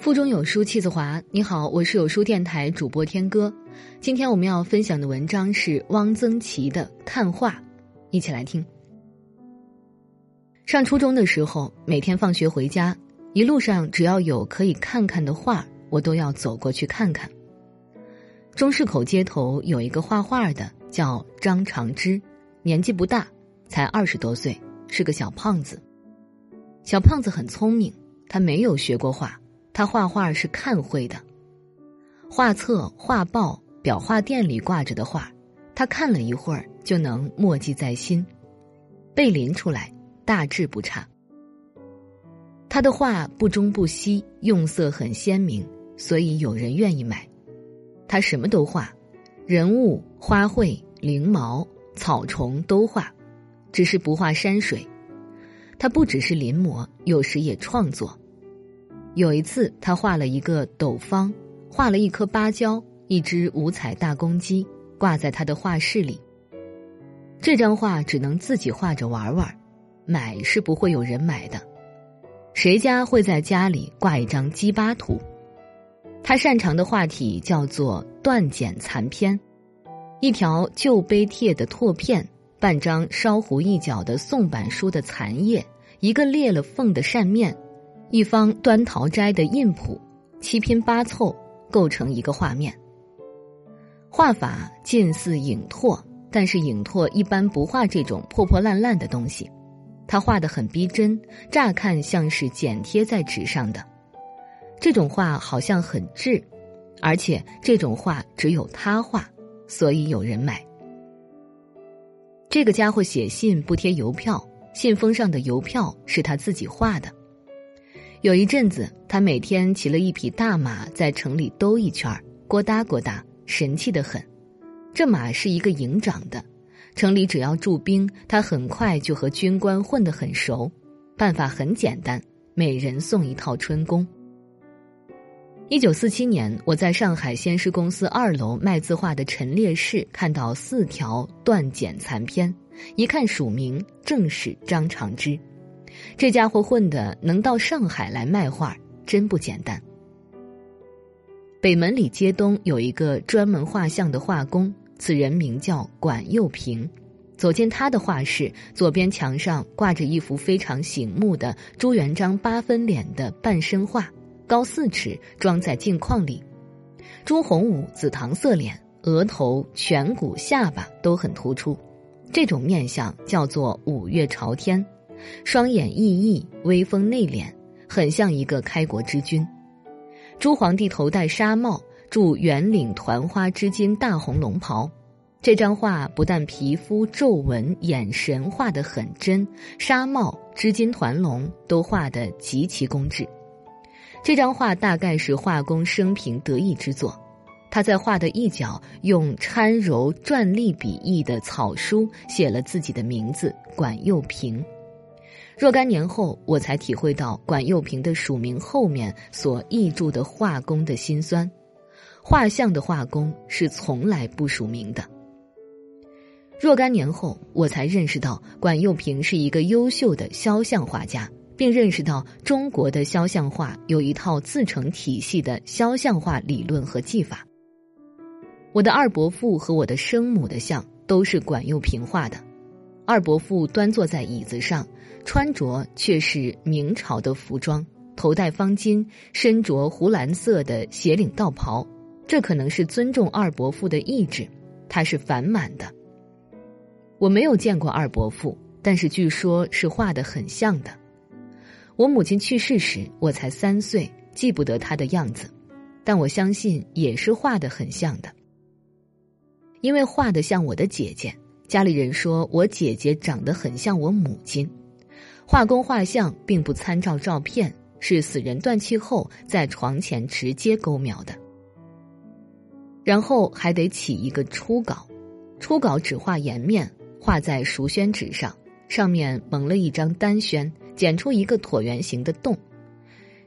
腹中有书气自华。你好，我是有书电台主播天歌。今天我们要分享的文章是汪曾祺的《看画》，一起来听。上初中的时候，每天放学回家，一路上只要有可以看看的画，我都要走过去看看。中市口街头有一个画画的，叫张长之，年纪不大，才二十多岁，是个小胖子。小胖子很聪明，他没有学过画。他画画是看会的，画册、画报、裱画店里挂着的画，他看了一会儿就能默记在心，背临出来，大致不差。他的画不中不西，用色很鲜明，所以有人愿意买。他什么都画，人物、花卉、灵毛、草虫都画，只是不画山水。他不只是临摹，有时也创作。有一次，他画了一个斗方，画了一颗芭蕉，一只五彩大公鸡，挂在他的画室里。这张画只能自己画着玩玩，买是不会有人买的。谁家会在家里挂一张鸡巴图？他擅长的画体叫做断简残篇，一条旧碑帖的拓片，半张烧糊一角的宋版书的残页，一个裂了缝的扇面。一方端桃斋的印谱，七拼八凑构成一个画面。画法近似影拓，但是影拓一般不画这种破破烂烂的东西，他画的很逼真，乍看像是剪贴在纸上的。这种画好像很质，而且这种画只有他画，所以有人买。这个家伙写信不贴邮票，信封上的邮票是他自己画的。有一阵子，他每天骑了一匹大马在城里兜一圈儿，咕哒咕哒，神气的很。这马是一个营长的，城里只要驻兵，他很快就和军官混得很熟。办法很简单，每人送一套春宫。一九四七年，我在上海先施公司二楼卖字画的陈列室看到四条断简残篇，一看署名，正是张长之。这家伙混的能到上海来卖画，真不简单。北门里街东有一个专门画像的画工，此人名叫管佑平。走进他的画室，左边墙上挂着一幅非常醒目的朱元璋八分脸的半身画，高四尺，装在镜框里。朱洪武紫糖色脸，额头、颧骨、下巴都很突出，这种面相叫做五岳朝天。双眼熠熠，威风内敛，很像一个开国之君。朱皇帝头戴纱帽，著圆领团花织金大红龙袍。这张画不但皮肤皱纹、眼神画得很真，纱帽、织金团龙都画得极其工致。这张画大概是画工生平得意之作。他在画的一角用掺柔篆隶笔意的草书写了自己的名字管佑平。若干年后，我才体会到管佑平的署名后面所译注的画工的辛酸。画像的画工是从来不署名的。若干年后，我才认识到管佑平是一个优秀的肖像画家，并认识到中国的肖像画有一套自成体系的肖像画理论和技法。我的二伯父和我的生母的像都是管佑平画的。二伯父端坐在椅子上。穿着却是明朝的服装，头戴方巾，身着湖蓝色的斜领道袍，这可能是尊重二伯父的意志。他是反满的。我没有见过二伯父，但是据说是画的很像的。我母亲去世时，我才三岁，记不得他的样子，但我相信也是画的很像的，因为画的像我的姐姐。家里人说我姐姐长得很像我母亲。画工画像并不参照照片，是死人断气后在床前直接勾描的。然后还得起一个初稿，初稿只画颜面，画在熟宣纸上，上面蒙了一张单宣，剪出一个椭圆形的洞，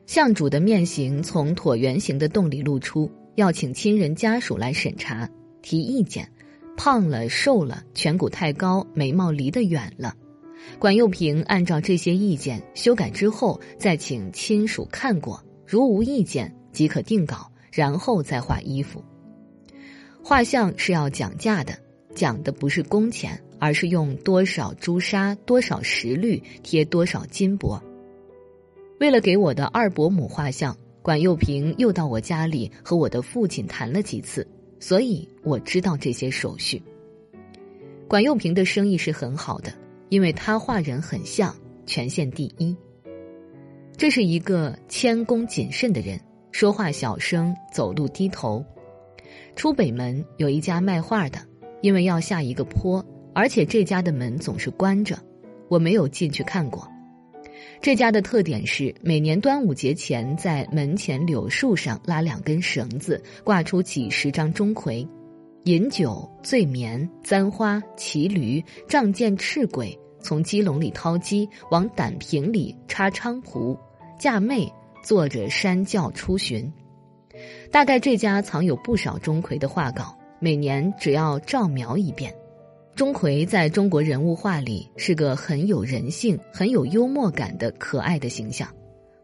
像主的面型从椭圆形的洞里露出，要请亲人家属来审查提意见，胖了瘦了，颧骨太高，眉毛离得远了。管佑平按照这些意见修改之后，再请亲属看过，如无意见即可定稿，然后再画衣服。画像是要讲价的，讲的不是工钱，而是用多少朱砂、多少石绿贴多少金箔。为了给我的二伯母画像，管幼平又到我家里和我的父亲谈了几次，所以我知道这些手续。管用平的生意是很好的，因为他画人很像，全县第一。这是一个谦恭谨慎的人，说话小声，走路低头。出北门有一家卖画的，因为要下一个坡，而且这家的门总是关着，我没有进去看过。这家的特点是每年端午节前，在门前柳树上拉两根绳子，挂出几十张钟馗，饮酒醉眠簪花骑驴仗剑赤鬼，从鸡笼里掏鸡，往胆瓶里插菖蒲，嫁妹坐着山轿出巡。大概这家藏有不少钟馗的画稿，每年只要照描一遍。钟馗在中国人物画里是个很有人性、很有幽默感的可爱的形象。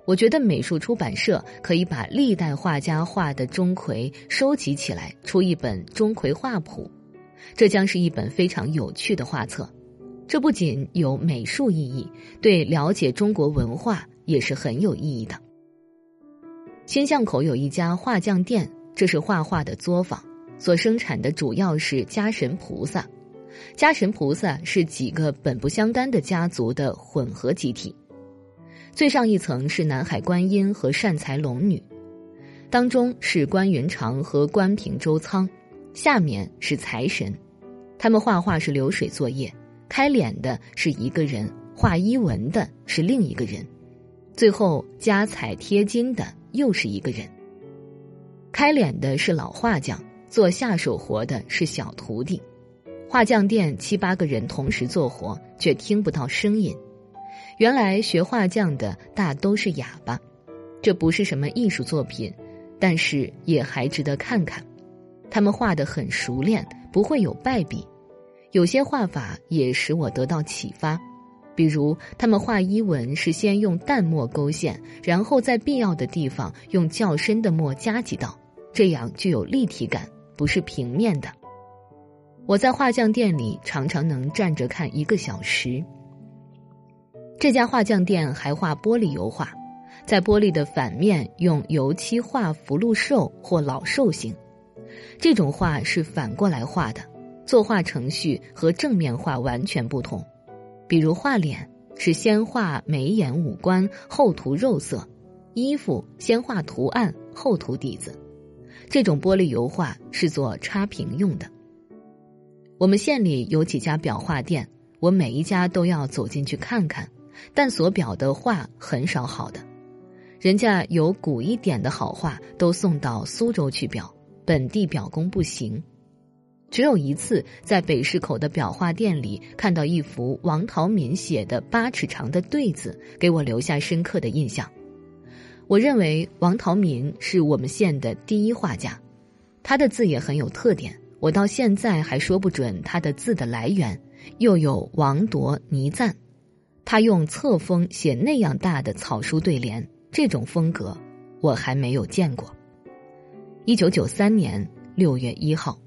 我觉得美术出版社可以把历代画家画的钟馗收集起来，出一本《钟馗画谱》，这将是一本非常有趣的画册。这不仅有美术意义，对了解中国文化也是很有意义的。新巷口有一家画匠店，这是画画的作坊，所生产的主要是家神菩萨。家神菩萨是几个本不相干的家族的混合集体，最上一层是南海观音和善财龙女，当中是关云长和关平周仓，下面是财神。他们画画是流水作业，开脸的是一个人，画衣纹的是另一个人，最后加彩贴金的又是一个人。开脸的是老画匠，做下手活的是小徒弟。画匠店七八个人同时做活，却听不到声音。原来学画匠的大都是哑巴。这不是什么艺术作品，但是也还值得看看。他们画得很熟练，不会有败笔。有些画法也使我得到启发，比如他们画衣纹是先用淡墨勾线，然后在必要的地方用较深的墨加几道，这样具有立体感，不是平面的。我在画匠店里常常能站着看一个小时。这家画匠店还画玻璃油画，在玻璃的反面用油漆画福禄寿或老寿星，这种画是反过来画的，作画程序和正面画完全不同。比如画脸是先画眉眼五官，后涂肉色；衣服先画图案，后涂底子。这种玻璃油画是做插屏用的。我们县里有几家裱画店，我每一家都要走进去看看，但所裱的画很少好的，人家有古一点的好画都送到苏州去裱，本地裱工不行。只有一次在北市口的裱画店里看到一幅王陶敏写的八尺长的对子，给我留下深刻的印象。我认为王陶敏是我们县的第一画家，他的字也很有特点。我到现在还说不准他的字的来源，又有王铎倪瓒，他用册封写那样大的草书对联，这种风格我还没有见过。一九九三年六月一号。